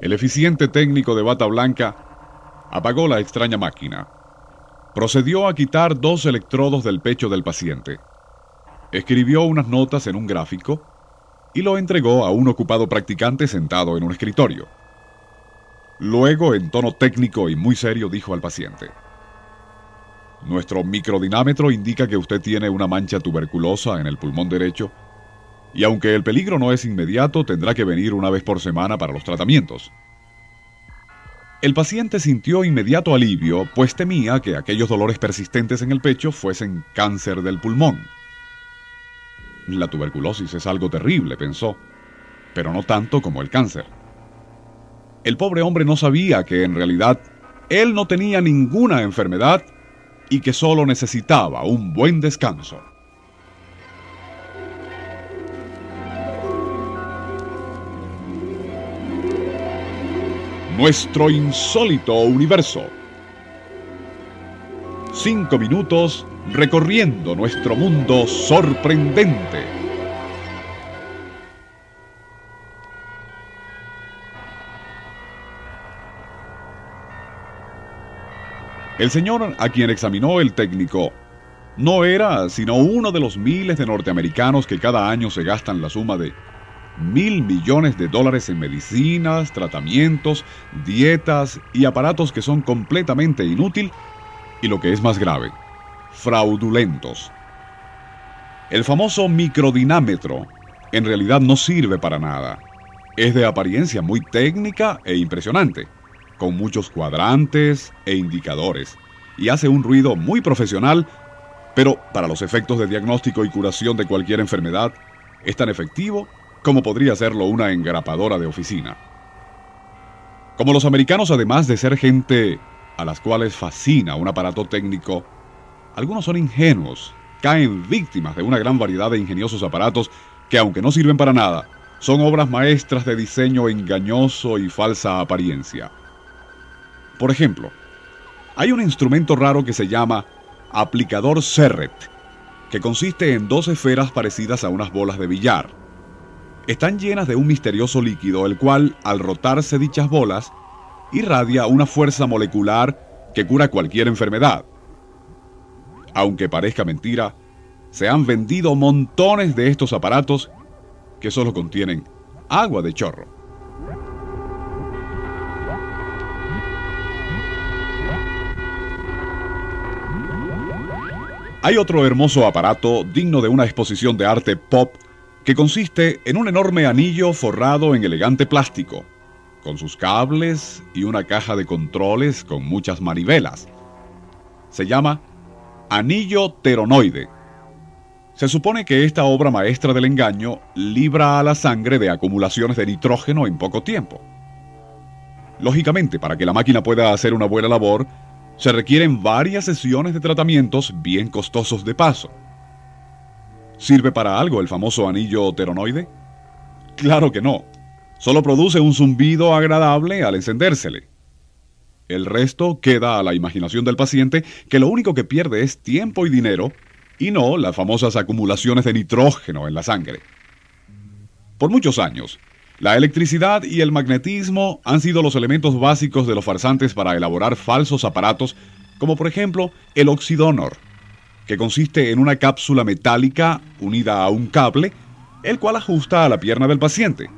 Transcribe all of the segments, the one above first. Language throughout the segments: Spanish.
El eficiente técnico de bata blanca apagó la extraña máquina. Procedió a quitar dos electrodos del pecho del paciente. Escribió unas notas en un gráfico y lo entregó a un ocupado practicante sentado en un escritorio. Luego, en tono técnico y muy serio, dijo al paciente, Nuestro microdinámetro indica que usted tiene una mancha tuberculosa en el pulmón derecho y aunque el peligro no es inmediato, tendrá que venir una vez por semana para los tratamientos. El paciente sintió inmediato alivio, pues temía que aquellos dolores persistentes en el pecho fuesen cáncer del pulmón. La tuberculosis es algo terrible, pensó, pero no tanto como el cáncer. El pobre hombre no sabía que en realidad él no tenía ninguna enfermedad y que solo necesitaba un buen descanso. Nuestro insólito universo. Cinco minutos recorriendo nuestro mundo sorprendente. El señor a quien examinó el técnico no era sino uno de los miles de norteamericanos que cada año se gastan la suma de mil millones de dólares en medicinas, tratamientos, dietas y aparatos que son completamente inútil y lo que es más grave, fraudulentos. El famoso microdinámetro en realidad no sirve para nada. Es de apariencia muy técnica e impresionante, con muchos cuadrantes e indicadores, y hace un ruido muy profesional, pero para los efectos de diagnóstico y curación de cualquier enfermedad, es tan efectivo como podría serlo una engrapadora de oficina. Como los americanos, además de ser gente a las cuales fascina un aparato técnico, algunos son ingenuos, caen víctimas de una gran variedad de ingeniosos aparatos que, aunque no sirven para nada, son obras maestras de diseño engañoso y falsa apariencia. Por ejemplo, hay un instrumento raro que se llama aplicador Serret, que consiste en dos esferas parecidas a unas bolas de billar están llenas de un misterioso líquido, el cual, al rotarse dichas bolas, irradia una fuerza molecular que cura cualquier enfermedad. Aunque parezca mentira, se han vendido montones de estos aparatos que solo contienen agua de chorro. Hay otro hermoso aparato digno de una exposición de arte pop que consiste en un enorme anillo forrado en elegante plástico, con sus cables y una caja de controles con muchas manivelas. Se llama anillo teronoide. Se supone que esta obra maestra del engaño libra a la sangre de acumulaciones de nitrógeno en poco tiempo. Lógicamente, para que la máquina pueda hacer una buena labor, se requieren varias sesiones de tratamientos bien costosos de paso. ¿Sirve para algo el famoso anillo teronoide? Claro que no. Solo produce un zumbido agradable al encendérsele. El resto queda a la imaginación del paciente que lo único que pierde es tiempo y dinero y no las famosas acumulaciones de nitrógeno en la sangre. Por muchos años, la electricidad y el magnetismo han sido los elementos básicos de los farsantes para elaborar falsos aparatos como por ejemplo el oxidonor que consiste en una cápsula metálica unida a un cable, el cual ajusta a la pierna del paciente.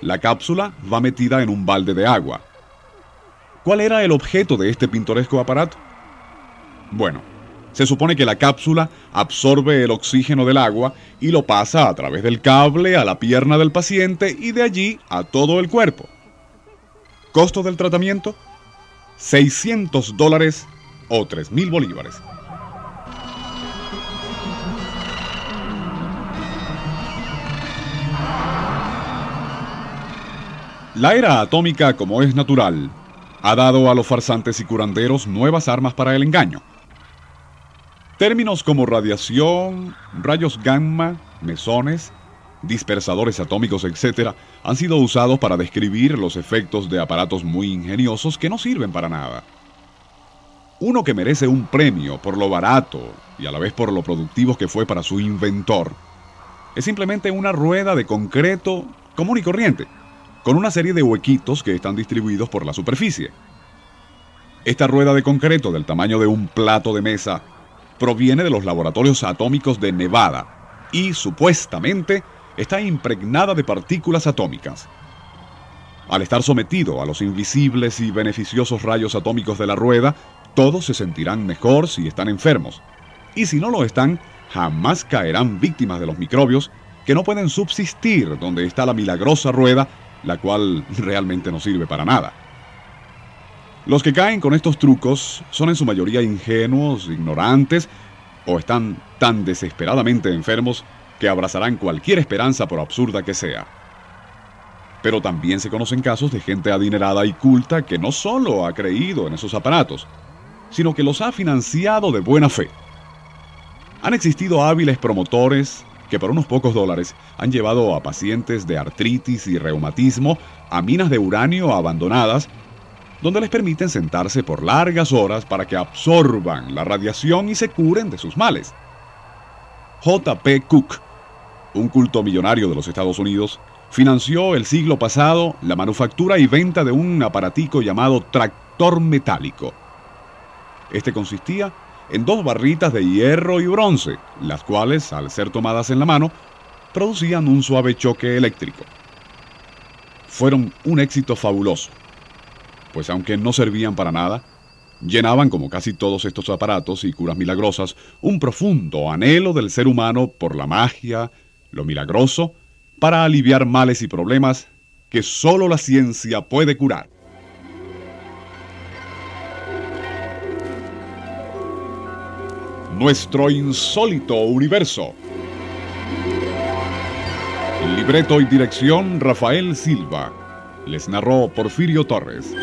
La cápsula va metida en un balde de agua. ¿Cuál era el objeto de este pintoresco aparato? Bueno, se supone que la cápsula absorbe el oxígeno del agua y lo pasa a través del cable a la pierna del paciente y de allí a todo el cuerpo. ¿Costo del tratamiento? 600 dólares o 3.000 bolívares. La era atómica, como es natural, ha dado a los farsantes y curanderos nuevas armas para el engaño. Términos como radiación, rayos gamma, mesones, dispersadores atómicos, etc., han sido usados para describir los efectos de aparatos muy ingeniosos que no sirven para nada. Uno que merece un premio por lo barato y a la vez por lo productivo que fue para su inventor, es simplemente una rueda de concreto común y corriente, con una serie de huequitos que están distribuidos por la superficie. Esta rueda de concreto del tamaño de un plato de mesa proviene de los laboratorios atómicos de Nevada y supuestamente está impregnada de partículas atómicas. Al estar sometido a los invisibles y beneficiosos rayos atómicos de la rueda, todos se sentirán mejor si están enfermos. Y si no lo están, jamás caerán víctimas de los microbios que no pueden subsistir donde está la milagrosa rueda, la cual realmente no sirve para nada. Los que caen con estos trucos son en su mayoría ingenuos, ignorantes o están tan desesperadamente enfermos que abrazarán cualquier esperanza por absurda que sea. Pero también se conocen casos de gente adinerada y culta que no solo ha creído en esos aparatos, sino que los ha financiado de buena fe. Han existido hábiles promotores que por unos pocos dólares han llevado a pacientes de artritis y reumatismo a minas de uranio abandonadas, donde les permiten sentarse por largas horas para que absorban la radiación y se curen de sus males. J.P. Cook, un culto millonario de los Estados Unidos, financió el siglo pasado la manufactura y venta de un aparatico llamado tractor metálico. Este consistía en dos barritas de hierro y bronce, las cuales, al ser tomadas en la mano, producían un suave choque eléctrico. Fueron un éxito fabuloso, pues aunque no servían para nada, llenaban, como casi todos estos aparatos y curas milagrosas, un profundo anhelo del ser humano por la magia, lo milagroso, para aliviar males y problemas que solo la ciencia puede curar. Nuestro insólito universo. Libreto y dirección Rafael Silva. Les narró Porfirio Torres.